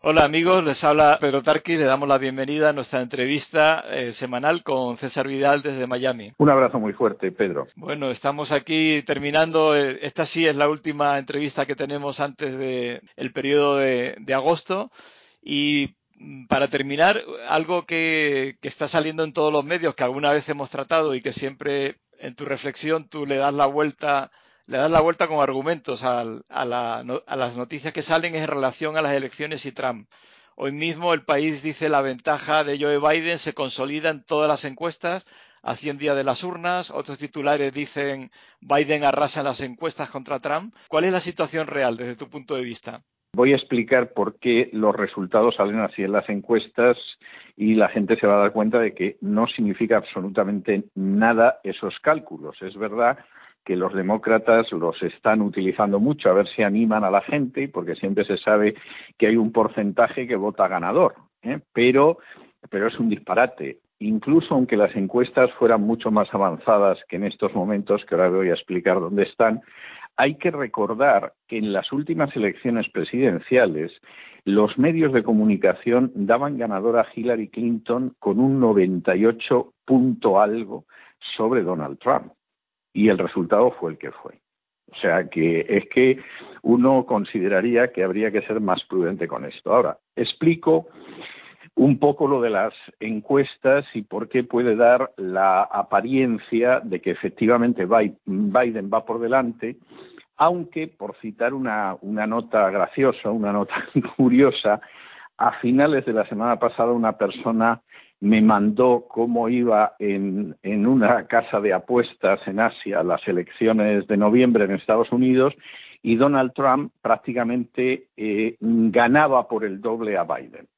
Hola amigos, les habla Pedro Tarquis, le damos la bienvenida a nuestra entrevista eh, semanal con César Vidal desde Miami. Un abrazo muy fuerte, Pedro. Bueno, estamos aquí terminando, eh, esta sí es la última entrevista que tenemos antes del el periodo de, agosto y mm, para terminar, algo que, que está saliendo en todos los medios, que alguna vez hemos tratado y que siempre en tu reflexión tú le das la vuelta le das la vuelta con argumentos a, las noticias que salen en relación a las elecciones y Trump. Hoy mismo el país dice la ventaja de Joe Biden se consolida en todas las encuestas a 100 días de las urnas. Otros titulares dicen Biden arrasa en las encuestas contra Trump. ¿Cuál es la situación real desde tu punto de vista? Voy a explicar por qué los resultados salen así en las encuestas y la gente se va a dar cuenta de que no significa absolutamente nada esos cálculos. Es verdad que los demócratas los están utilizando mucho a ver si animan a la gente, porque siempre se sabe que hay un porcentaje que vota ganador, ¿eh? pero, pero es un disparate. Incluso aunque las encuestas fueran mucho más avanzadas que en estos momentos, que ahora voy a explicar dónde están, hay que recordar que en las últimas elecciones presidenciales los medios de comunicación daban ganadora a Hillary Clinton con un 98 punto algo sobre Donald Trump y el resultado fue el que fue. O sea que es que uno consideraría que habría que ser más prudente con esto. Ahora, explico un poco lo de las encuestas y por qué puede dar la apariencia de que efectivamente Biden va por delante, aunque, por citar una, nota graciosa, una nota curiosa, a finales de la semana pasada una persona me mandó cómo iba en, en, una casa de apuestas en Asia las elecciones de noviembre en Estados Unidos y Donald Trump prácticamente eh, ganaba por el doble a Biden.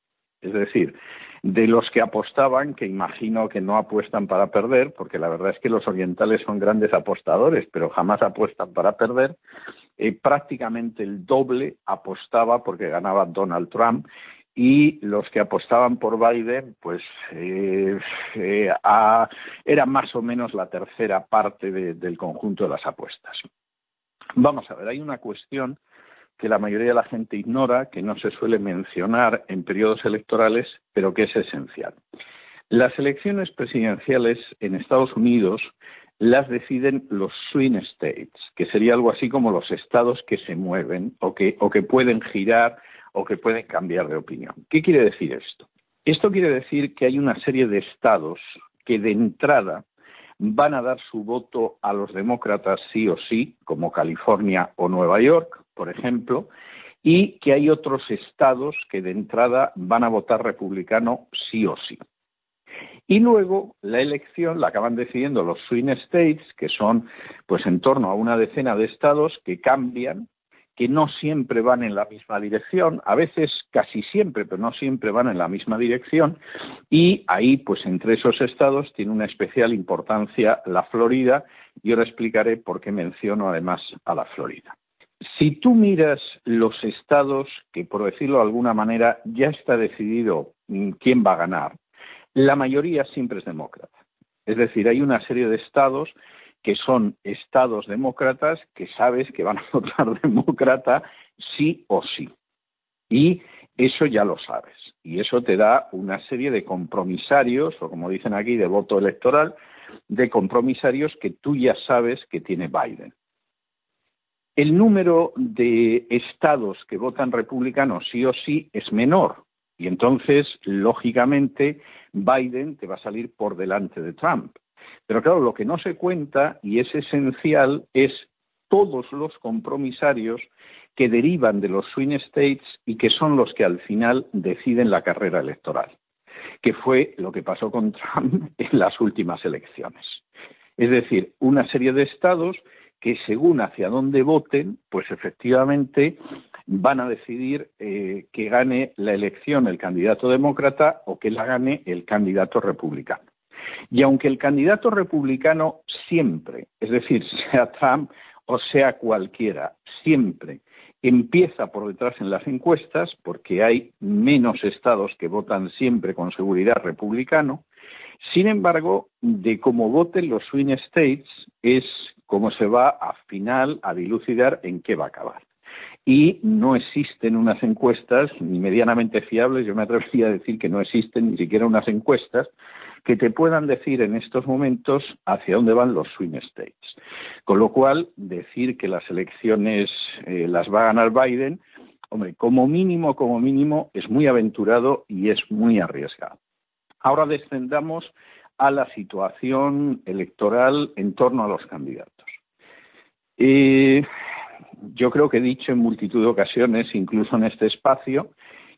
Es decir, de los que apostaban, que imagino que no apuestan para perder, porque la verdad es que los orientales son grandes apostadores, pero jamás apuestan para perder, eh, prácticamente el doble apostaba porque ganaba Donald Trump y los que apostaban por Biden, pues eh, eh, era más o menos la tercera parte del conjunto de las apuestas. Vamos a ver, hay una cuestión que la mayoría de la gente ignora, que no se suele mencionar en periodos electorales, pero que es esencial. Las elecciones presidenciales en Estados Unidos las deciden los swing states, que sería algo así como los estados que se mueven o que, o que pueden girar o que pueden cambiar de opinión. ¿Qué quiere decir esto? Esto quiere decir que hay una serie de estados que de entrada van a dar su voto a los demócratas sí o sí, como California o Nueva York, por ejemplo, y que hay otros estados que de entrada van a votar republicano sí o sí. Y luego la elección la acaban decidiendo los swing states, que son pues en torno a una decena de estados que cambian que no siempre van en la misma dirección, a veces casi siempre, pero no siempre van en la misma dirección, y ahí, pues entre esos estados, tiene una especial importancia la Florida, y ahora explicaré por qué menciono además a la Florida. Si tú miras los estados que, por decirlo de alguna manera, ya está decidido quién va a ganar, la mayoría siempre es demócrata. Es decir, hay una serie de estados que son estados demócratas que sabes que van a votar demócrata sí o sí. Y eso ya lo sabes. Y eso te da una serie de compromisarios, o como dicen aquí, de voto electoral, de compromisarios que tú ya sabes que tiene Biden. El número de estados que votan republicanos sí o sí es menor. Y entonces, lógicamente, Biden te va a salir por delante de Trump. Pero claro, lo que no se cuenta y es esencial es todos los compromisarios que derivan de los swing states y que son los que al final deciden la carrera electoral, que fue lo que pasó con Trump en las últimas elecciones. Es decir, una serie de estados que según hacia dónde voten, pues efectivamente van a decidir eh, que gane la elección el candidato demócrata o que la gane el candidato republicano. Y aunque el candidato republicano siempre, es decir, sea Trump o sea cualquiera, siempre empieza por detrás en las encuestas, porque hay menos estados que votan siempre con seguridad republicano, sin embargo, de cómo voten los swing states es como se va a final a dilucidar en qué va a acabar. Y no existen unas encuestas ni medianamente fiables, yo me atrevería a decir que no existen ni siquiera unas encuestas que te puedan decir en estos momentos hacia dónde van los swing states. Con lo cual, decir que las elecciones eh, las va a ganar Biden, hombre, como mínimo, como mínimo, es muy aventurado y es muy arriesgado. Ahora descendamos a la situación electoral en torno a los candidatos. Eh, yo creo que he dicho en multitud de ocasiones, incluso en este espacio,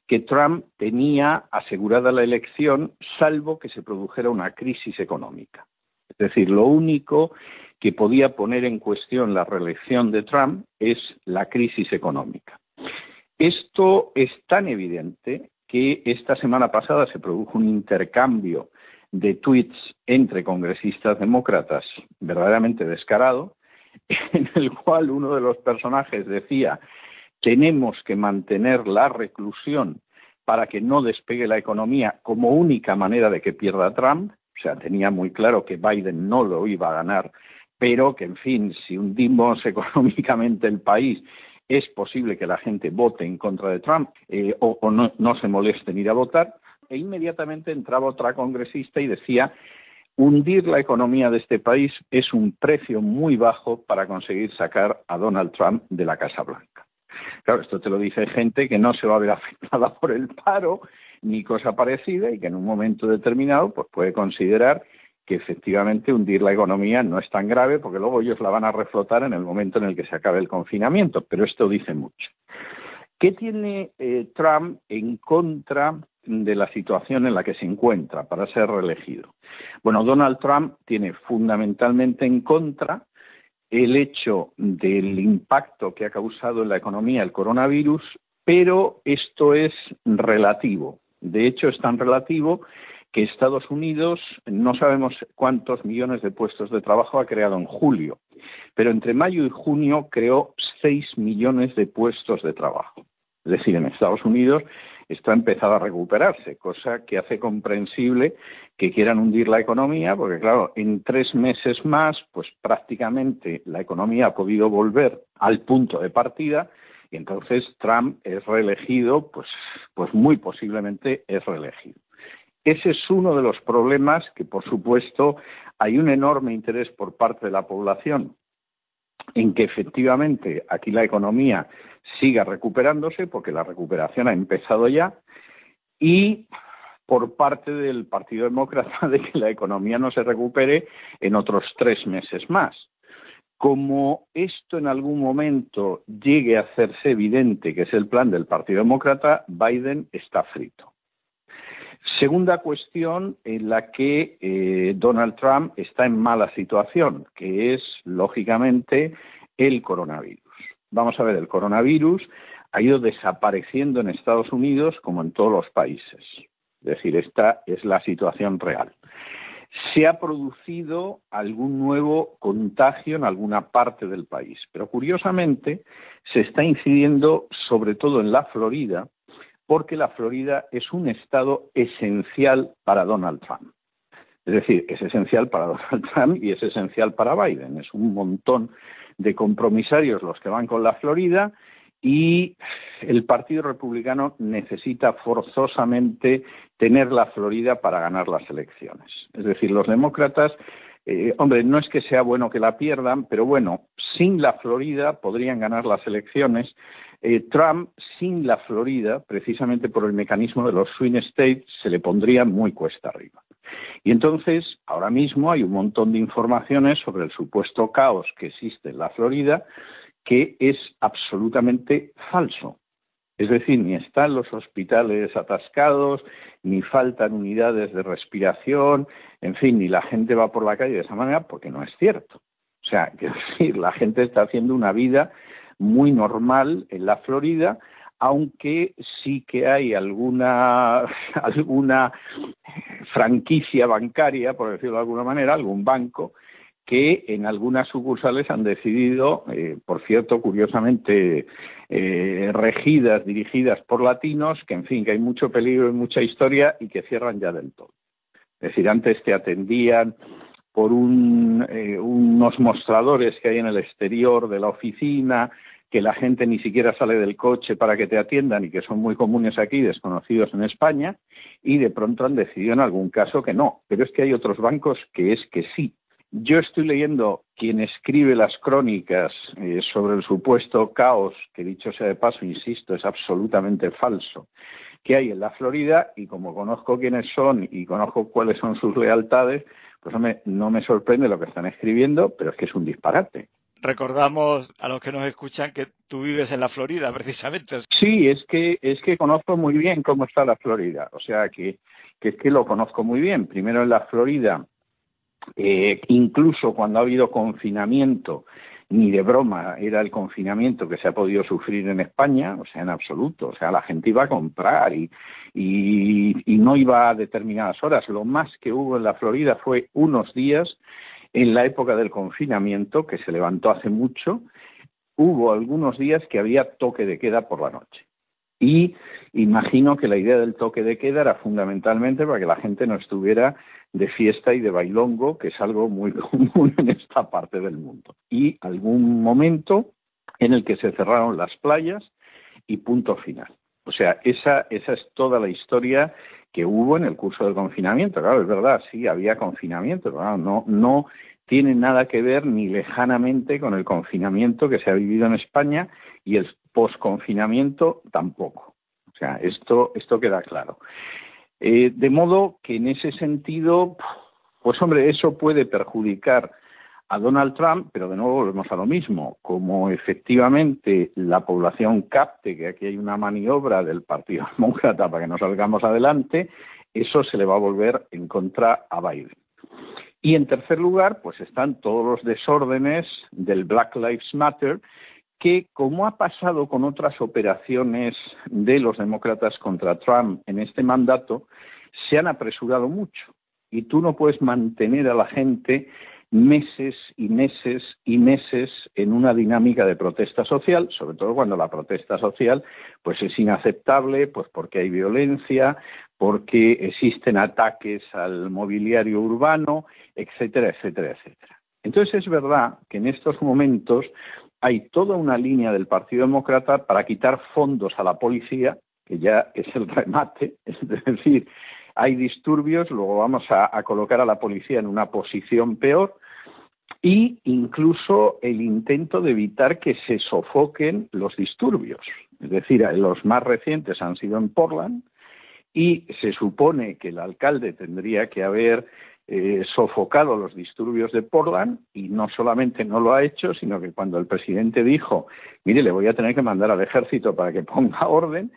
que Trump tenía asegurada la elección salvo que se produjera una crisis económica. Es decir, lo único que podía poner en cuestión la reelección de Trump es la crisis económica. Esto es tan evidente que esta semana pasada se produjo un intercambio de tweets entre congresistas demócratas verdaderamente descarado, en el cual uno de los personajes decía tenemos que mantener la reclusión para que no despegue la economía como única manera de que pierda Trump, o sea, tenía muy claro que Biden no lo iba a ganar, pero que, en fin, si hundimos económicamente el país es posible que la gente vote en contra de Trump eh, o, no, no se moleste en ir a votar. E inmediatamente entraba otra congresista y decía hundir la economía de este país es un precio muy bajo para conseguir sacar a Donald Trump de la Casa Blanca. Claro, esto te lo dice gente que no se va a ver afectada por el paro ni cosa parecida y que en un momento determinado pues puede considerar que efectivamente hundir la economía no es tan grave porque luego ellos la van a reflotar en el momento en el que se acabe el confinamiento, pero esto dice mucho. ¿Qué tiene eh, Trump en contra de la situación en la que se encuentra para ser reelegido? Bueno, Donald Trump tiene fundamentalmente en contra el hecho del impacto que ha causado en la economía el coronavirus, pero esto es relativo. De hecho, es tan relativo que Estados Unidos no sabemos cuántos millones de puestos de trabajo ha creado en julio, pero entre mayo y junio creó seis millones de puestos de trabajo. Es decir, en Estados Unidos está empezado a recuperarse, cosa que hace comprensible que quieran hundir la economía, porque claro, en tres meses más, pues prácticamente la economía ha podido volver al punto de partida y entonces Trump es reelegido, pues, pues muy posiblemente es reelegido. Ese es uno de los problemas que, por supuesto, hay un enorme interés por parte de la población en que efectivamente aquí la economía siga recuperándose, porque la recuperación ha empezado ya, y por parte del Partido Demócrata de que la economía no se recupere en otros tres meses más. Como esto en algún momento llegue a hacerse evidente que es el plan del Partido Demócrata, Biden está frito. Segunda cuestión en la que eh, Donald Trump está en mala situación, que es, lógicamente, el coronavirus. Vamos a ver, el coronavirus ha ido desapareciendo en Estados Unidos como en todos los países. Es decir, esta es la situación real. Se ha producido algún nuevo contagio en alguna parte del país, pero curiosamente se está incidiendo sobre todo en la Florida, porque la Florida es un estado esencial para Donald Trump. Es decir, es esencial para Donald Trump y es esencial para Biden. Es un montón de compromisarios los que van con la Florida y el Partido Republicano necesita forzosamente tener la Florida para ganar las elecciones. Es decir, los demócratas, eh, hombre, no es que sea bueno que la pierdan, pero bueno, sin la Florida podrían ganar las elecciones eh, Trump sin la Florida, precisamente por el mecanismo de los swing states, se le pondría muy cuesta arriba. Y entonces, ahora mismo hay un montón de informaciones sobre el supuesto caos que existe en la Florida que es absolutamente falso. Es decir, ni están los hospitales atascados, ni faltan unidades de respiración, en fin, ni la gente va por la calle de esa manera porque no es cierto. O sea, que decir, la gente está haciendo una vida muy normal en la Florida, aunque sí que hay alguna, alguna franquicia bancaria, por decirlo de alguna manera, algún banco, que en algunas sucursales han decidido, eh, por cierto, curiosamente eh, regidas, dirigidas por latinos, que en fin, que hay mucho peligro y mucha historia y que cierran ya del todo. Es decir, antes te atendían por eh, unos mostradores que hay en el exterior de la oficina, que la gente ni siquiera sale del coche para que te atiendan y que son muy comunes aquí, desconocidos en España, y de pronto han decidido en algún caso que no. Pero es que hay otros bancos que es que sí. Yo estoy leyendo quien escribe las crónicas eh, sobre el supuesto caos, que dicho sea de paso, insisto, es absolutamente falso, que hay en la Florida, y como conozco quiénes son y conozco cuáles son sus lealtades, pues no me sorprende lo que están escribiendo, pero es que es un disparate recordamos a los que nos escuchan que tú vives en la Florida, precisamente. Sí, es que es que conozco muy bien cómo está la Florida, o sea que, que es que lo conozco muy bien. Primero en la Florida, eh, incluso cuando ha habido confinamiento, ni de broma era el confinamiento que se ha podido sufrir en España, o sea, en absoluto. O sea, la gente iba a comprar y, y, y no iba a determinadas horas. Lo más que hubo en la Florida fue unos días en la época del confinamiento, que se levantó hace mucho, hubo algunos días que había toque de queda por la noche. Y imagino que la idea del toque de queda era fundamentalmente para que la gente no estuviera de fiesta y de bailongo, que es algo muy común en esta parte del mundo. Y algún momento en el que se cerraron las playas y punto final. O sea, esa, esa es toda la historia que hubo en el curso del confinamiento. Claro, es verdad, sí, había confinamiento, pero no, no tiene nada que ver ni lejanamente con el confinamiento que se ha vivido en España y el posconfinamiento tampoco. O sea, esto, esto queda claro. Eh, de modo que en ese sentido, pues hombre, eso puede perjudicar a Donald Trump, pero de nuevo volvemos a lo mismo. Como efectivamente la población capte que aquí hay una maniobra del Partido Demócrata para que no salgamos adelante, eso se le va a volver en contra a Biden. Y en tercer lugar, pues están todos los desórdenes del Black Lives Matter, que, como ha pasado con otras operaciones de los demócratas contra Trump en este mandato, se han apresurado mucho. Y tú no puedes mantener a la gente meses y meses y meses en una dinámica de protesta social, sobre todo cuando la protesta social pues es inaceptable, pues porque hay violencia, porque existen ataques al mobiliario urbano, etcétera, etcétera, etcétera. Entonces es verdad que en estos momentos hay toda una línea del Partido Demócrata para quitar fondos a la policía, que ya es el remate, es decir, hay disturbios, luego vamos a, colocar a la policía en una posición peor y incluso el intento de evitar que se sofoquen los disturbios. Es decir, los más recientes han sido en Portland y se supone que el alcalde tendría que haber eh, sofocado los disturbios de Portland y no solamente no lo ha hecho, sino que cuando el presidente dijo, mire, le voy a tener que mandar al ejército para que ponga orden,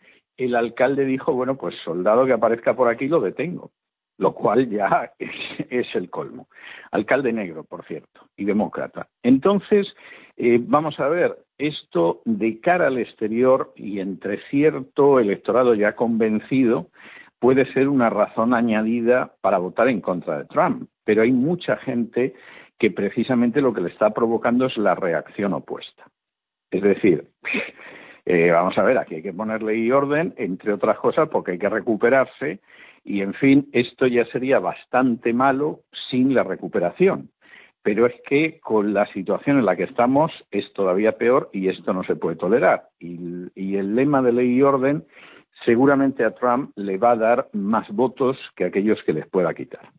el alcalde dijo, bueno, pues soldado que aparezca por aquí lo detengo, lo cual ya es, el colmo. Alcalde negro, por cierto, y demócrata. Entonces, eh, vamos a ver, esto de cara al exterior y entre cierto electorado ya convencido, puede ser una razón añadida para votar en contra de Trump, pero hay mucha gente que precisamente lo que le está provocando es la reacción opuesta. Es decir, eh, vamos a ver, aquí hay que ponerle y orden, entre otras cosas, porque hay que recuperarse y, en fin, esto ya sería bastante malo sin la recuperación. Pero es que con la situación en la que estamos es todavía peor y esto no se puede tolerar. Y, el lema de ley y orden seguramente a Trump le va a dar más votos que aquellos que les pueda quitar.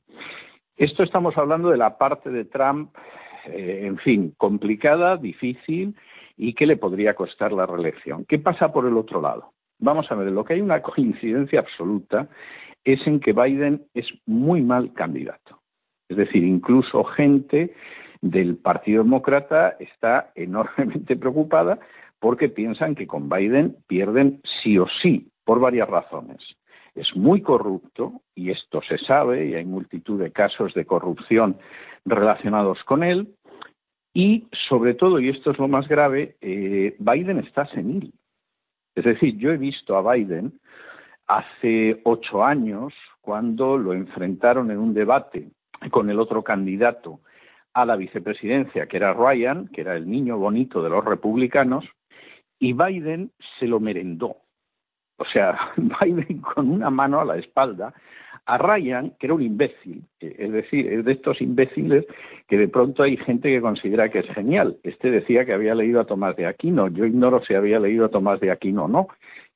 Esto estamos hablando de la parte de Trump, eh, en fin, complicada, difícil y que le podría costar la reelección. ¿Qué pasa por el otro lado? Vamos a ver, lo que hay una coincidencia absoluta es en que Biden es muy mal candidato. Es decir, incluso gente del Partido Demócrata está enormemente preocupada porque piensan que con Biden pierden sí o sí, por varias razones. Es muy corrupto, y esto se sabe, y hay multitud de casos de corrupción relacionados con él, Y sobre todo, y esto es lo más grave, eh, Biden está senil. Es decir, yo he visto a Biden hace ocho años, cuando lo enfrentaron en un debate con el otro candidato a la vicepresidencia, que era Ryan, que era el niño bonito de los republicanos, y Biden se lo merendó. O sea, Biden con una mano a la espalda a Ryan, que era un imbécil, es decir, es de estos imbéciles que de pronto hay gente que considera que es genial. Este decía que había leído a Tomás de Aquino, yo ignoro si había leído a Tomás de Aquino o no,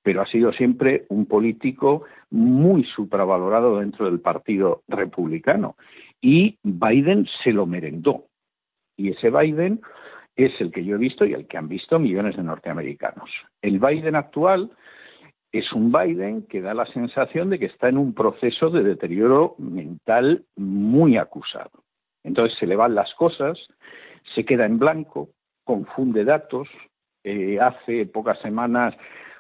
pero ha sido siempre un político muy supravalorado dentro del Partido Republicano. Y Biden se lo merendó. Y ese Biden es el que yo he visto y el que han visto millones de norteamericanos. El Biden actual es un Biden que da la sensación de que está en un proceso de deterioro mental muy acusado. Entonces se le van las cosas, se queda en blanco, confunde datos. Eh, hace pocas semanas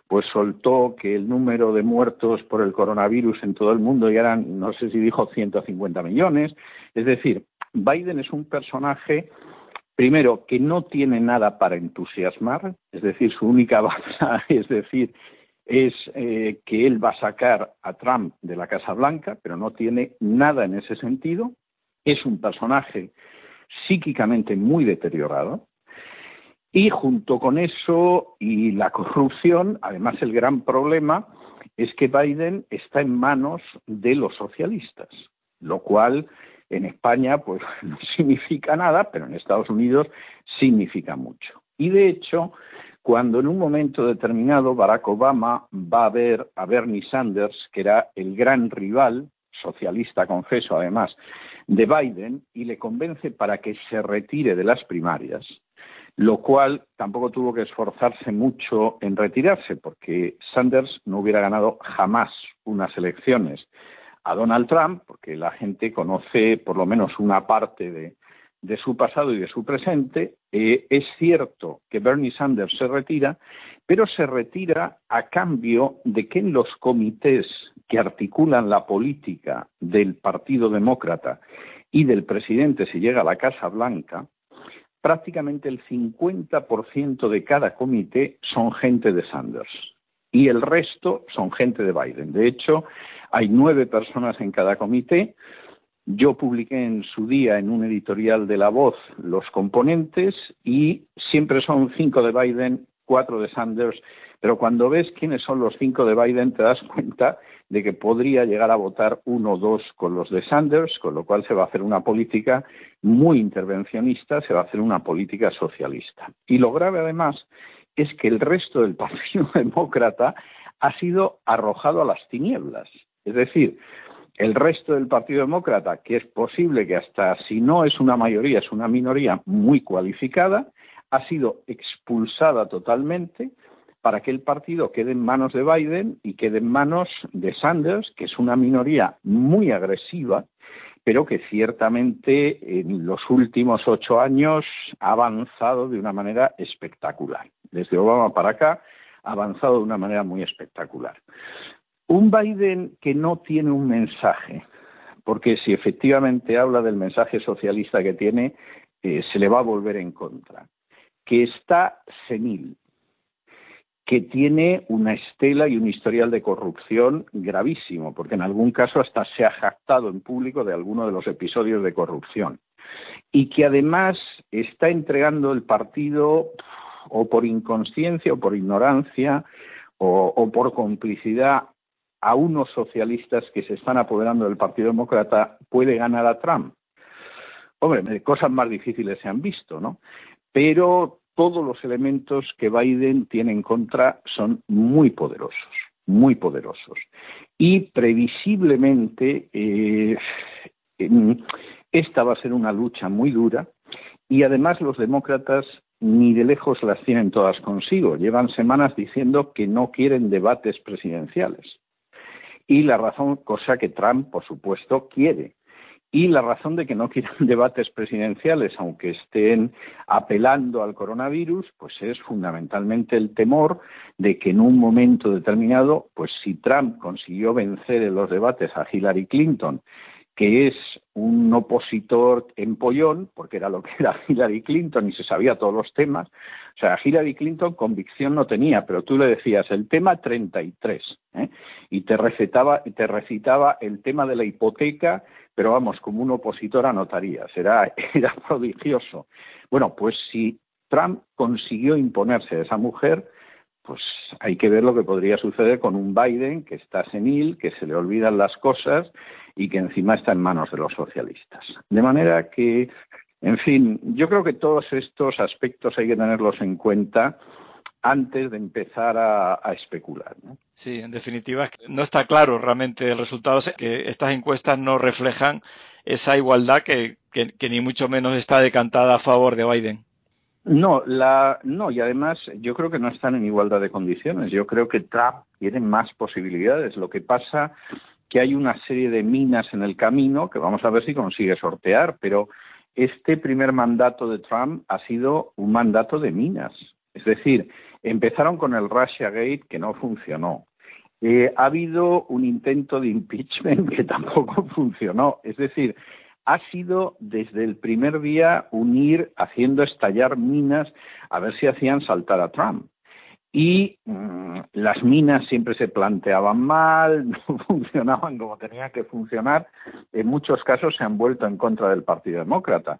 pues soltó que el número de muertos por el coronavirus en todo el mundo ya eran, no sé si dijo 150 millones. Es decir, Biden es un personaje, primero, que no tiene nada para entusiasmar, es decir, su única baza es decir, es eh, que él va a sacar a Trump de la Casa Blanca, pero no tiene nada en ese sentido. Es un personaje psíquicamente muy deteriorado, y junto con eso y la corrupción, además el gran problema es que Biden está en manos de los socialistas, lo cual en España pues no significa nada, pero en Estados Unidos significa mucho. Y de hecho, cuando en un momento determinado Barack Obama va a ver a Bernie Sanders, que era el gran rival, socialista confeso además, de Biden, y le convence para que se retire de las primarias, lo cual tampoco tuvo que esforzarse mucho en retirarse, porque Sanders no hubiera ganado jamás unas elecciones a Donald Trump, porque la gente conoce por lo menos una parte de, su pasado y de su presente. Eh, es cierto que Bernie Sanders se retira, pero se retira a cambio de que en los comités que articulan la política del Partido Demócrata y del presidente si llega a la Casa Blanca, prácticamente el 50% de cada comité son gente de Sanders y el resto son gente de Biden. De hecho, hay nueve personas en cada comité. Yo publiqué en su día en un editorial de La Voz los componentes y siempre son cinco de Biden, cuatro de Sanders, pero cuando ves quiénes son los cinco de Biden te das cuenta de que podría llegar a votar uno o dos con los de Sanders, con lo cual se va a hacer una política muy intervencionista, se va a hacer una política socialista. Y lo grave además es que el resto del Partido Demócrata ha sido arrojado a las tinieblas. Es decir, el resto del Partido Demócrata, que es posible que hasta si no es una mayoría, es una minoría muy cualificada, ha sido expulsada totalmente para que el partido quede en manos de Biden y quede en manos de Sanders, que es una minoría muy agresiva, pero que ciertamente en los últimos ocho años ha avanzado de una manera espectacular. Desde Obama para acá ha avanzado de una manera muy espectacular. Un Biden que no tiene un mensaje, porque si efectivamente habla del mensaje socialista que tiene, eh, se le va a volver en contra, que está senil, que tiene una estela y un historial de corrupción gravísimo, porque en algún caso hasta se ha jactado en público de alguno de los episodios de corrupción, y que además está entregando el partido o por inconsciencia o por ignorancia o, por complicidad a unos socialistas que se están apoderando del Partido Demócrata puede ganar a Trump. Hombre, cosas más difíciles se han visto, ¿no? Pero todos los elementos que Biden tiene en contra son muy poderosos, muy poderosos. Y previsiblemente eh, esta va a ser una lucha muy dura y además los demócratas ni de lejos las tienen todas consigo. Llevan semanas diciendo que no quieren debates presidenciales. Y la razón, cosa que Trump, por supuesto, quiere. Y la razón de que no quieran debates presidenciales, aunque estén apelando al coronavirus, pues es fundamentalmente el temor de que en un momento determinado, pues si Trump consiguió vencer en los debates a Hillary Clinton que es un opositor empollón, porque era lo que era Hillary Clinton y se sabía todos los temas. O sea, Hillary Clinton convicción no tenía, pero tú le decías el tema 33 ¿eh? y te recetaba, te recitaba el tema de la hipoteca, pero vamos, como un opositor a notarías, era, era prodigioso. Bueno, pues si Trump consiguió imponerse a esa mujer, pues hay que ver lo que podría suceder con un Biden que está senil, que se le olvidan las cosas y que encima está en manos de los socialistas. De manera que, en fin, yo creo que todos estos aspectos hay que tenerlos en cuenta antes de empezar a, especular. Sí, en definitiva, no está claro realmente el resultado, que estas encuestas no reflejan esa igualdad que ni mucho menos está decantada a favor de Biden. No, la, no, y además yo creo que no están en igualdad de condiciones. Yo creo que Trump tiene más posibilidades. Lo que pasa que hay una serie de minas en el camino que vamos a ver si consigue sortear, pero este primer mandato de Trump ha sido un mandato de minas. Es decir, empezaron con el Russia Gate que no funcionó. Eh, ha habido un intento de impeachment que tampoco funcionó. Es decir, ha sido desde el primer día unir haciendo estallar minas a ver si hacían saltar a Trump. Y mm, las minas siempre se planteaban mal, no funcionaban como tenían que funcionar. En muchos casos se han vuelto en contra del Partido Demócrata.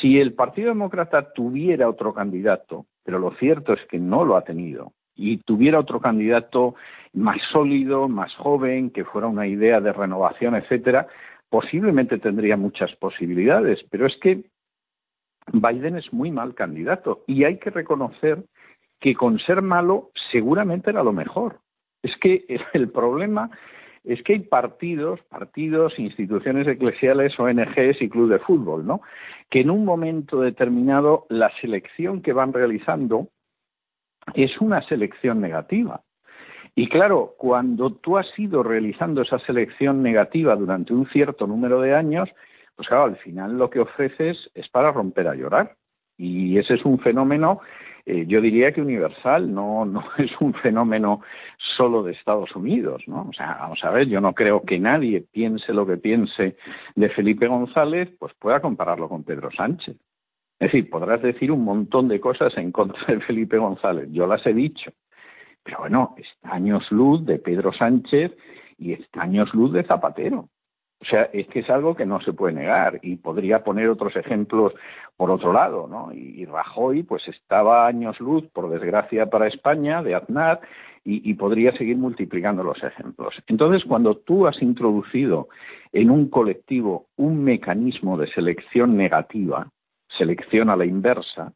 Si el Partido Demócrata tuviera otro candidato, pero lo cierto es que no lo ha tenido, y tuviera otro candidato más sólido, más joven, que fuera una idea de renovación, etcétera, posiblemente tendría muchas posibilidades, pero es que Biden es muy mal candidato y hay que reconocer que con ser malo seguramente era lo mejor. Es que el problema es que hay partidos, partidos, instituciones eclesiales, ONGs y club de fútbol, ¿no? Que en un momento determinado la selección que van realizando es una selección negativa. Y claro, cuando tú has ido realizando esa selección negativa durante un cierto número de años, pues claro, al final lo que ofreces es para romper a llorar. Y ese es un fenómeno, eh, yo diría que universal, no, no es un fenómeno solo de Estados Unidos, ¿no? O sea, vamos a ver, yo no creo que nadie piense lo que piense de Felipe González, pues pueda compararlo con Pedro Sánchez. Es decir, podrás decir un montón de cosas en contra de Felipe González, yo las he dicho, pero bueno, está años luz de Pedro Sánchez y está años luz de Zapatero. O sea, es que es algo que no se puede negar y podría poner otros ejemplos por otro lado, ¿no? Y, Rajoy, pues estaba años luz, por desgracia para España, de Aznar, y, y, podría seguir multiplicando los ejemplos. Entonces, cuando tú has introducido en un colectivo un mecanismo de selección negativa, selección a la inversa,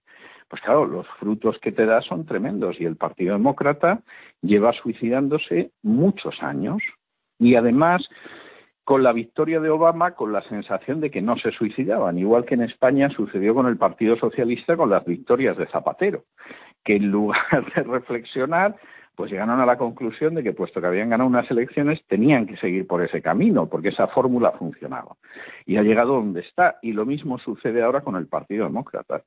pues claro, los frutos que te da son tremendos y el Partido Demócrata lleva suicidándose muchos años y además con la victoria de Obama con la sensación de que no se suicidaban, igual que en España sucedió con el Partido Socialista con las victorias de Zapatero, que en lugar de reflexionar, pues llegaron a la conclusión de que puesto que habían ganado unas elecciones tenían que seguir por ese camino, porque esa fórmula funcionaba. Y ha llegado donde está. Y lo mismo sucede ahora con el Partido Demócrata.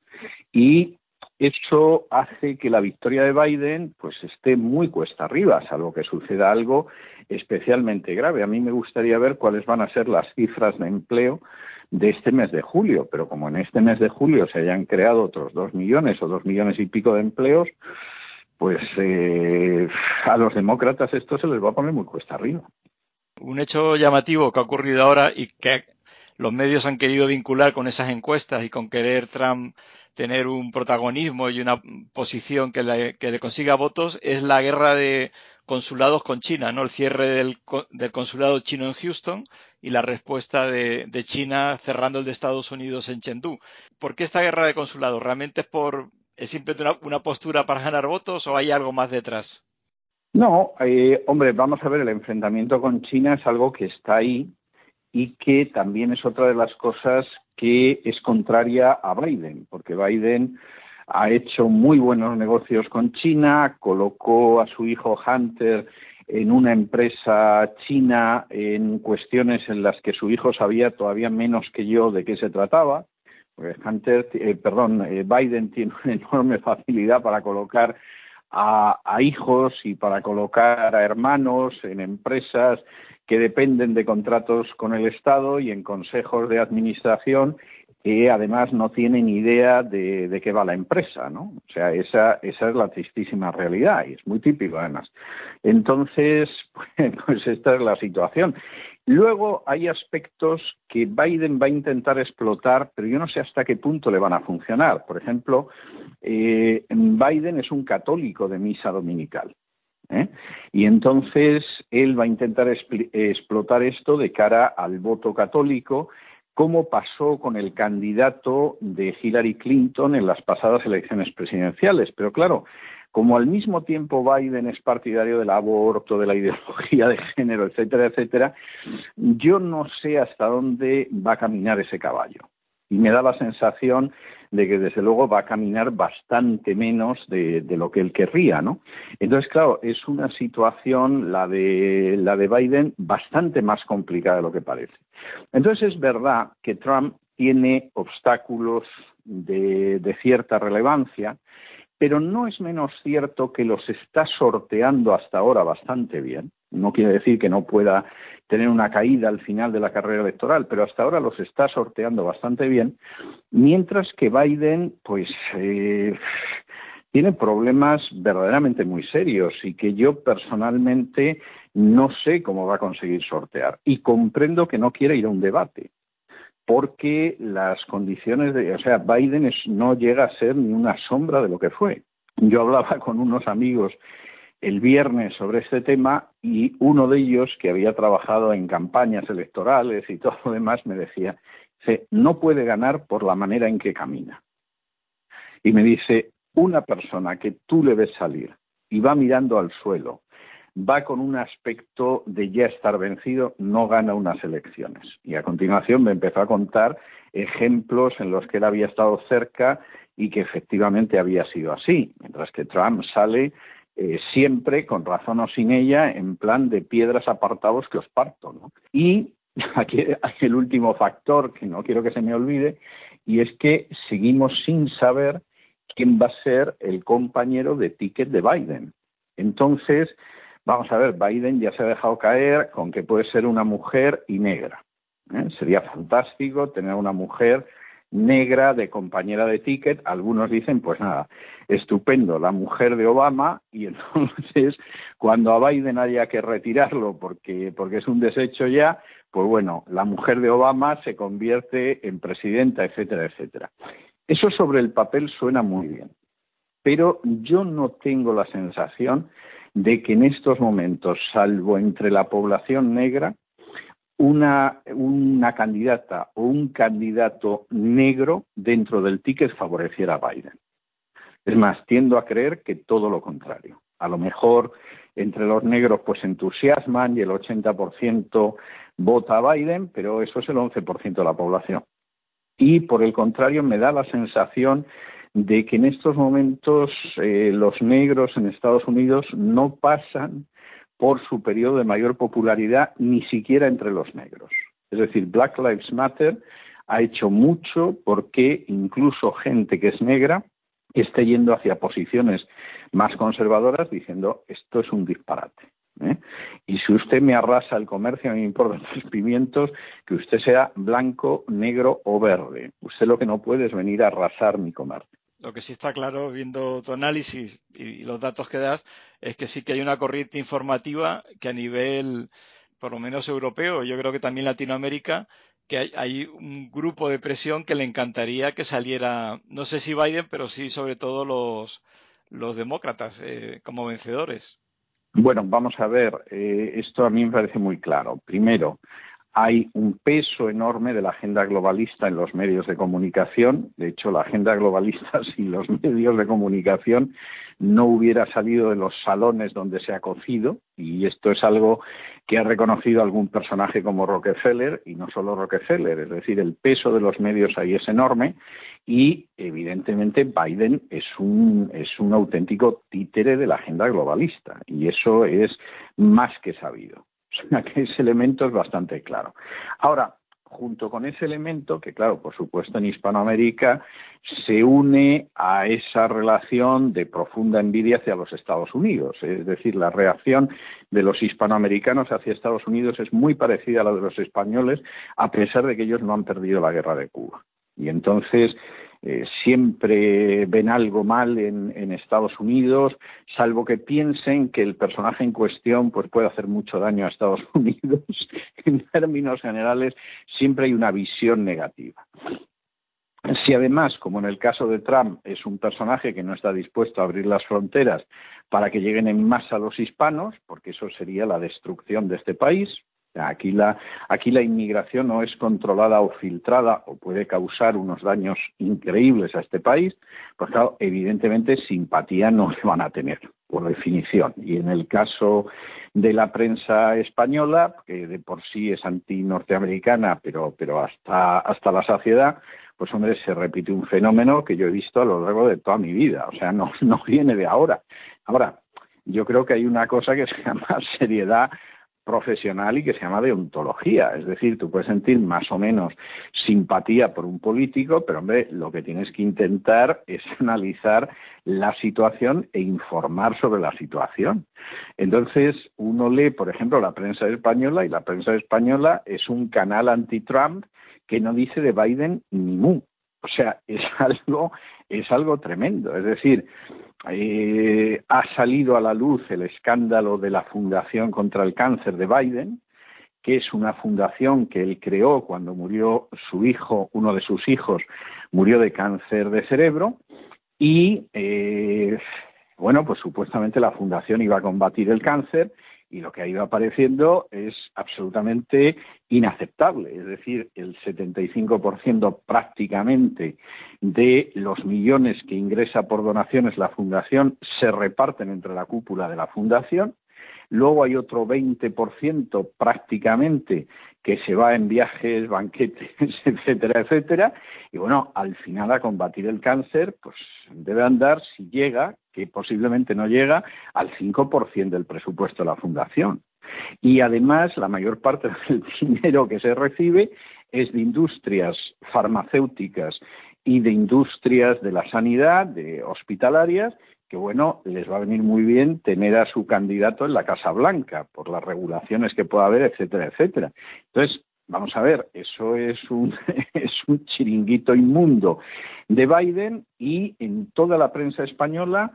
Y eso hace que la victoria de Biden pues esté muy cuesta arriba, salvo que suceda algo especialmente grave. A mí me gustaría ver cuáles van a ser las cifras de empleo de este mes de julio, pero como en este mes de julio se hayan creado otros dos millones o dos millones y pico de empleos, pues eh, a los demócratas esto se les va a poner muy cuesta arriba. Un hecho llamativo que ha ocurrido ahora y que los medios han querido vincular con esas encuestas y con querer Trump tener un protagonismo y una posición que le, consiga votos es la guerra de consulados con China, ¿no? El cierre del, consulado chino en Houston y la respuesta de, China cerrando el de Estados Unidos en Chengdu. ¿Por qué esta guerra de consulados? ¿Realmente es por es simplemente una, una postura para ganar votos o hay algo más detrás? No, eh, hombre, vamos a ver, el enfrentamiento con China es algo que está ahí y que también es otra de las cosas que es contraria a Biden, porque Biden ha hecho muy buenos negocios con China, colocó a su hijo Hunter en una empresa china en cuestiones en las que su hijo sabía todavía menos que yo de qué se trataba. Hunter, eh, perdón, eh, Biden tiene una enorme facilidad para colocar a, hijos y para colocar a hermanos en empresas que dependen de contratos con el Estado y en consejos de administración que además no tienen idea de, de, qué va la empresa, ¿no? O sea, esa, esa es la tristísima realidad y es muy típico además. Entonces, pues esta es la situación. Luego hay aspectos que Biden va a intentar explotar, pero yo no sé hasta qué punto le van a funcionar. Por ejemplo, eh, Biden es un católico de misa dominical. ¿eh? Y entonces él va a intentar explotar esto de cara al voto católico, como pasó con el candidato de Hillary Clinton en las pasadas elecciones presidenciales. Pero claro, como al mismo tiempo Biden es partidario del aborto, de la ideología de género, etcétera, etcétera, yo no sé hasta dónde va a caminar ese caballo. Y me da la sensación de que desde luego va a caminar bastante menos de, lo que él querría, ¿no? Entonces, claro, es una situación, la de, la de Biden, bastante más complicada de lo que parece. Entonces, es verdad que Trump tiene obstáculos de cierta relevancia, pero no es menos cierto que los está sorteando hasta ahora bastante bien. No quiere decir que no pueda tener una caída al final de la carrera electoral, pero hasta ahora los está sorteando bastante bien, mientras que Biden, pues, eh, tiene problemas verdaderamente muy serios y que yo personalmente no sé cómo va a conseguir sortear. Y comprendo que no quiere ir a un debate porque las condiciones de, o sea, Biden no llega a ser ni una sombra de lo que fue. Yo hablaba con unos amigos el viernes sobre este tema y uno de ellos que había trabajado en campañas electorales y todo lo demás me decía, no puede ganar por la manera en que camina. Y me dice, una persona que tú le ves salir y va mirando al suelo va con un aspecto de ya estar vencido, no gana unas elecciones. Y a continuación me empezó a contar ejemplos en los que él había estado cerca y que efectivamente había sido así, mientras que Trump sale eh, siempre, con razón o sin ella, en plan de piedras apartados que os parto. ¿no? Y aquí hay el último factor que no quiero que se me olvide, y es que seguimos sin saber quién va a ser el compañero de ticket de Biden. Entonces, Vamos a ver, Biden ya se ha dejado caer con que puede ser una mujer y negra. ¿eh? Sería fantástico tener una mujer negra de compañera de ticket. Algunos dicen, pues nada, estupendo, la mujer de Obama y entonces cuando a Biden haya que retirarlo porque, porque es un desecho ya, pues bueno, la mujer de Obama se convierte en presidenta, etcétera, etcétera. Eso sobre el papel suena muy bien, pero yo no tengo la sensación de que en estos momentos, salvo entre la población negra, una, una candidata o un candidato negro dentro del ticket favoreciera a Biden. Es más, tiendo a creer que todo lo contrario. A lo mejor entre los negros pues entusiasman y el 80% vota a Biden, pero eso es el 11% de la población. Y por el contrario, me da la sensación de que en estos momentos eh, los negros en Estados Unidos no pasan por su periodo de mayor popularidad ni siquiera entre los negros. Es decir, Black Lives Matter ha hecho mucho porque incluso gente que es negra esté yendo hacia posiciones más conservadoras diciendo esto es un disparate. ¿eh? Y si usted me arrasa el comercio, a mí me importan los pimientos, que usted sea blanco, negro o verde. Usted lo que no puede es venir a arrasar mi comercio. Lo que sí está claro, viendo tu análisis y los datos que das, es que sí que hay una corriente informativa que a nivel, por lo menos europeo, yo creo que también Latinoamérica, que hay, un grupo de presión que le encantaría que saliera, no sé si Biden, pero sí sobre todo los, los demócratas eh, como vencedores. Bueno, vamos a ver, eh, esto a mí me parece muy claro. Primero, hay un peso enorme de la agenda globalista en los medios de comunicación. De hecho, la agenda globalista sin los medios de comunicación no hubiera salido de los salones donde se ha cocido. Y esto es algo que ha reconocido algún personaje como Rockefeller, y no solo Rockefeller. Es decir, el peso de los medios ahí es enorme. Y, evidentemente, Biden es un, es un auténtico títere de la agenda globalista. Y eso es más que sabido. Sea ese elemento es bastante claro. Ahora, junto con ese elemento, que claro, por supuesto en Hispanoamérica, se une a esa relación de profunda envidia hacia los Estados Unidos. Es decir, la reacción de los hispanoamericanos hacia Estados Unidos es muy parecida a la de los españoles, a pesar de que ellos no han perdido la guerra de Cuba. Y entonces, eh, siempre ven algo mal en, Estados Unidos, salvo que piensen que el personaje en cuestión pues puede hacer mucho daño a Estados Unidos. en términos generales, siempre hay una visión negativa. Si además, como en el caso de Trump, es un personaje que no está dispuesto a abrir las fronteras para que lleguen en masa los hispanos, porque eso sería la destrucción de este país, Aquí la, aquí la inmigración no es controlada o filtrada o puede causar unos daños increíbles a este país, pues claro, evidentemente simpatía no le van a tener, por definición. Y en el caso de la prensa española, que de por sí es anti-norteamericana, pero, pero hasta, hasta la saciedad, pues hombre, se repite un fenómeno que yo he visto a lo largo de toda mi vida, o sea, no, no viene de ahora. Ahora, yo creo que hay una cosa que se llama seriedad profesional y que se llama deontología. Es decir, tú puedes sentir más o menos simpatía por un político, pero hombre, lo que tienes que intentar es analizar la situación e informar sobre la situación. Entonces, uno lee, por ejemplo, la prensa española y la prensa española es un canal anti-Trump que no dice de Biden ni mu. O sea, es algo, es algo tremendo. Es decir, eh, ha salido a la luz el escándalo de la Fundación contra el Cáncer de Biden, que es una fundación que él creó cuando murió su hijo, uno de sus hijos, murió de cáncer de cerebro. Y, eh, bueno, pues supuestamente la fundación iba a combatir el cáncer y lo que ha ido apareciendo es absolutamente inaceptable. Es decir, el 75% prácticamente de los millones que ingresa por donaciones la Fundación se reparten entre la cúpula de la Fundación. Luego hay otro 20% prácticamente que se va en viajes, banquetes, etcétera, etcétera. Y bueno, al final a combatir el cáncer, pues debe andar, si llega, que posiblemente no llega, al 5% del presupuesto de la Fundación. Y además, la mayor parte del dinero que se recibe es de industrias farmacéuticas y de industrias de la sanidad, de hospitalarias, que bueno, les va a venir muy bien tener a su candidato en la Casa Blanca por las regulaciones que pueda haber, etcétera, etcétera. Entonces, vamos a ver, eso es un, es un chiringuito inmundo de Biden y en toda la prensa española,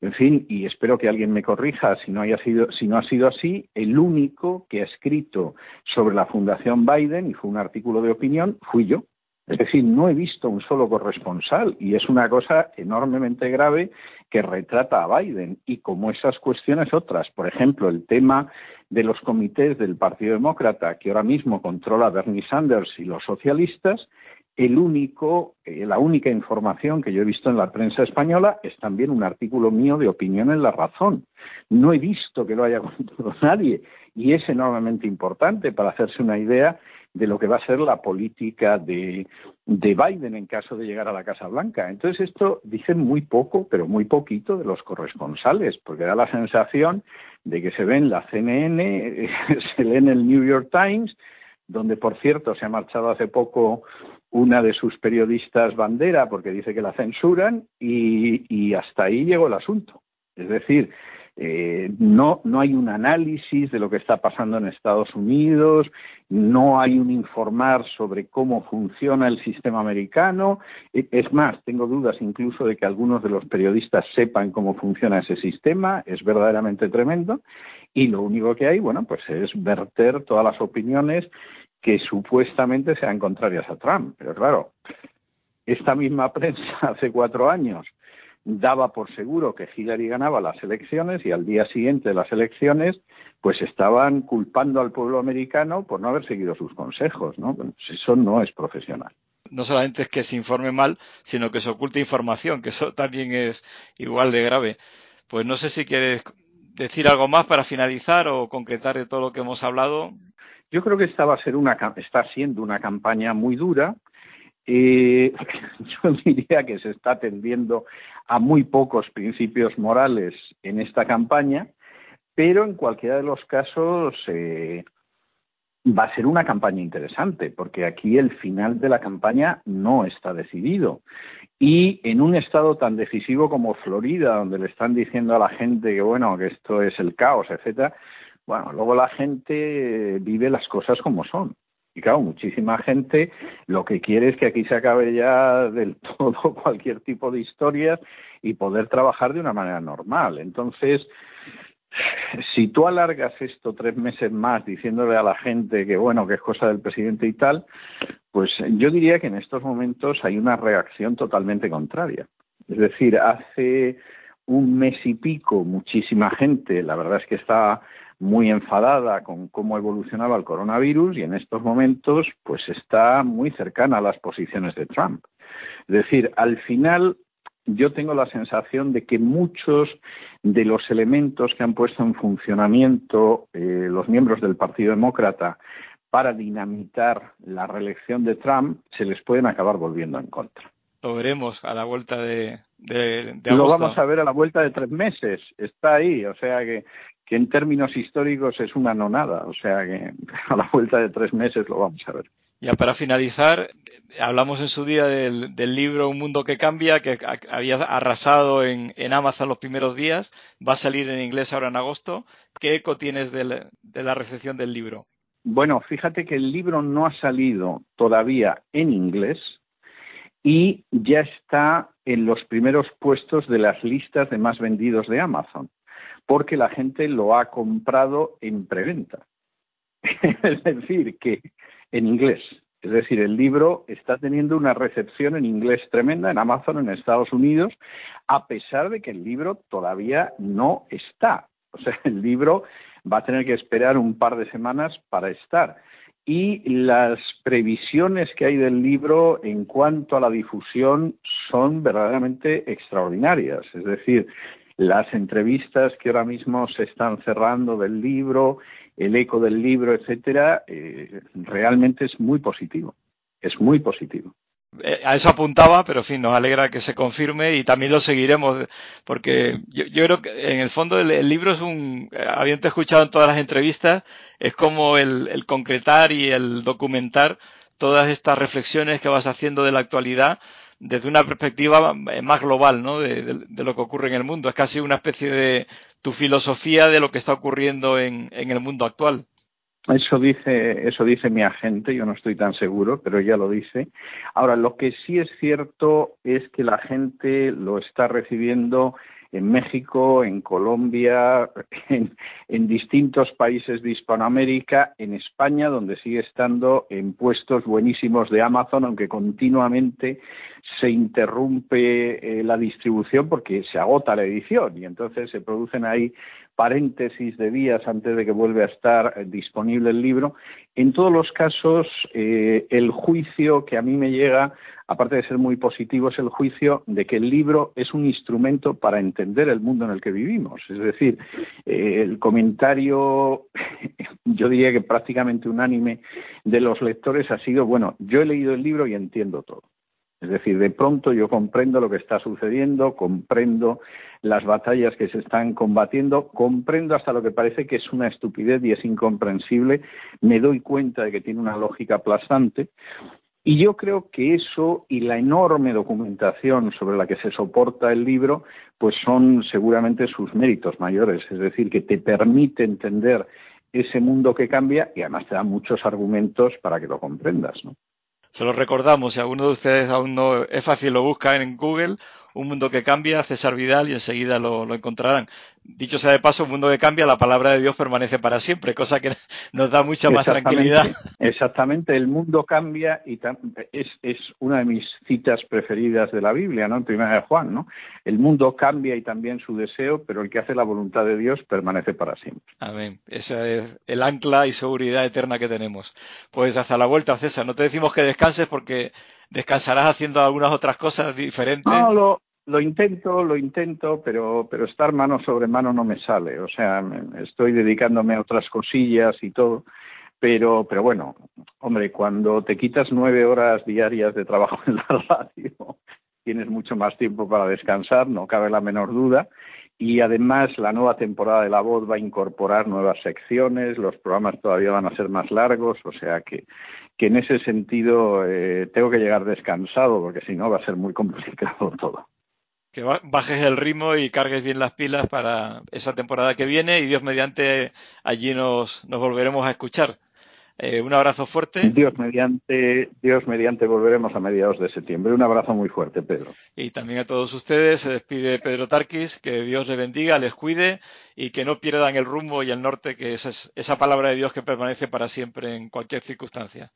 en fin, y espero que alguien me corrija si no, haya sido, si no ha sido así, el único que ha escrito sobre la Fundación Biden, y fue un artículo de opinión, fui yo. Es decir, no he visto un solo corresponsal y es una cosa enormemente grave que retrata a Biden y como esas cuestiones otras, por ejemplo, el tema de los comités del Partido Demócrata que ahora mismo controla Bernie Sanders y los socialistas, el único, eh, la única información que yo he visto en la prensa española es también un artículo mío de opinión en La Razón. No he visto que lo haya contado nadie y es enormemente importante para hacerse una idea de lo que va a ser la política de, de Biden en caso de llegar a la Casa Blanca. Entonces esto dice muy poco, pero muy poquito de los corresponsales, porque da la sensación de que se ve en la CNN, se lee en el New York Times, donde por cierto se ha marchado hace poco una de sus periodistas bandera porque dice que la censuran y, y hasta ahí llegó el asunto. Es decir, eh, no, no hay un análisis de lo que está pasando en Estados Unidos, no hay un informar sobre cómo funciona el sistema americano. E, es más, tengo dudas incluso de que algunos de los periodistas sepan cómo funciona ese sistema, es verdaderamente tremendo. Y lo único que hay, bueno, pues es verter todas las opiniones que supuestamente sean contrarias a Trump. Pero claro, esta misma prensa hace cuatro años daba por seguro que Hillary ganaba las elecciones y al día siguiente de las elecciones pues estaban culpando al pueblo americano por no haber seguido sus consejos, ¿no? Pues eso no es profesional. No solamente es que se informe mal, sino que se oculte información, que eso también es igual de grave. Pues no sé si quieres decir algo más para finalizar o concretar de todo lo que hemos hablado. Yo creo que esta va a ser una, está siendo una campaña muy dura, eh, yo diría que se está atendiendo a muy pocos principios morales en esta campaña, pero en cualquiera de los casos eh, va a ser una campaña interesante, porque aquí el final de la campaña no está decidido. Y en un estado tan decisivo como Florida, donde le están diciendo a la gente que bueno, que esto es el caos, etcétera, bueno, luego la gente vive las cosas como son. Y claro, muchísima gente lo que quiere es que aquí se acabe ya del todo cualquier tipo de historias y poder trabajar de una manera normal. Entonces, si tú alargas esto tres meses más diciéndole a la gente que bueno, que es cosa del presidente y tal, pues yo diría que en estos momentos hay una reacción totalmente contraria. Es decir, hace un mes y pico muchísima gente, la verdad es que está muy enfadada con cómo evolucionaba el coronavirus y en estos momentos pues está muy cercana a las posiciones de Trump. Es decir, al final yo tengo la sensación de que muchos de los elementos que han puesto en funcionamiento eh, los miembros del Partido Demócrata para dinamitar la reelección de Trump se les pueden acabar volviendo en contra. Lo veremos a la vuelta de, de, Lo vamos a ver a la vuelta de tres meses. Está ahí, o sea que, que en términos históricos es una nonada. O sea que a la vuelta de tres meses lo vamos a ver. Ya para finalizar, hablamos en su día del, libro Un mundo que cambia, que había arrasado en, Amazon los primeros días, va a salir en inglés ahora en agosto. ¿Qué eco tienes de la, recepción del libro? Bueno, fíjate que el libro no ha salido todavía en inglés y ya está en los primeros puestos de las listas de más vendidos de Amazon, porque la gente lo ha comprado en preventa. es decir, que en inglés. Es decir, el libro está teniendo una recepción en inglés tremenda en Amazon en Estados Unidos, a pesar de que el libro todavía no está. O sea, el libro va a tener que esperar un par de semanas para estar. Y las previsiones que hay del libro en cuanto a la difusión son verdaderamente extraordinarias. Es decir, las entrevistas que ahora mismo se están cerrando del libro, el eco del libro, etcétera, eh, realmente es muy positivo. Es muy positivo. Eh, a eso apuntaba, pero en fin, nos alegra que se confirme y también lo seguiremos, porque yo, creo que en el fondo el, libro es un, habiendo escuchado en todas las entrevistas, es como el concretar y el documentar todas estas reflexiones que vas haciendo de la actualidad desde una perspectiva eh, más global ¿no? De, lo que ocurre en el mundo. Es casi una especie de tu filosofía de lo que está ocurriendo en, en el mundo actual. Eso dice, eso dice mi agente, yo no estoy tan seguro, pero ya lo dice. Ahora, lo que sí es cierto es que la gente lo está recibiendo en México, en Colombia, en, distintos países de Hispanoamérica, en España, donde sigue estando en puestos buenísimos de Amazon, aunque continuamente se interrumpe eh, la distribución porque se agota la edición y entonces se producen ahí paréntesis de días antes de que vuelva a estar eh, disponible el libro. En todos los casos, eh, el juicio que a mí me llega, aparte de ser muy positivo, es el juicio de que el libro es un instrumento para entender el mundo en el que vivimos. Es decir, eh, el comentario, yo diría que prácticamente unánime de los lectores ha sido, bueno, yo he leído el libro y entiendo todo. Es decir, de pronto yo comprendo lo que está sucediendo, comprendo las batallas que se están combatiendo, comprendo hasta lo que parece que es una estupidez y es incomprensible, me doy cuenta de que tiene una lógica aplastante. Y yo creo que eso y la enorme documentación sobre la que se soporta el libro, pues son seguramente sus méritos mayores, es decir, que te permite entender ese mundo que cambia y además te da muchos argumentos para que lo comprendas, ¿no? Se lo recordamos, si alguno de ustedes aún no es fácil, lo busca en Google, Un Mundo que Cambia, César Vidal, y enseguida lo, lo encontrarán dicho sea de paso, un mundo que cambia, la palabra de Dios permanece para siempre, cosa que nos da mucha más tranquilidad. Exactamente, el mundo cambia y es, es una de mis citas preferidas de la Biblia, ¿no? En primera de Juan, ¿no? El mundo cambia y también su deseo, pero el que hace la voluntad de Dios permanece para siempre. Amén. Esa es el ancla y seguridad eterna que tenemos. Pues hasta la vuelta, César. No te decimos que descanses porque descansarás haciendo algunas otras cosas diferentes. No, lo intento, lo intento, pero, pero estar mano sobre mano no me sale. O sea, estoy dedicándome a otras cosillas y todo. Pero, pero bueno, hombre, cuando te quitas nueve horas diarias de trabajo en la radio, tienes mucho más tiempo para descansar, no cabe la menor duda. y además la nueva temporada de La Voz va a incorporar nuevas secciones, los programas todavía van a ser más largos, o sea que, que en ese sentido eh, tengo que llegar descansado porque si no va a ser muy complicado todo. Que bajes el ritmo y cargues bien las pilas para esa temporada que viene y Dios mediante allí nos, nos volveremos a escuchar. Eh, un abrazo fuerte. Dios mediante, Dios mediante volveremos a mediados de septiembre. Un abrazo muy fuerte, Pedro. Y también a todos ustedes se despide Pedro Tarquis, que Dios les bendiga, les cuide y que no pierdan el rumbo y el norte, que esa es esa palabra de Dios que permanece para siempre en cualquier circunstancia.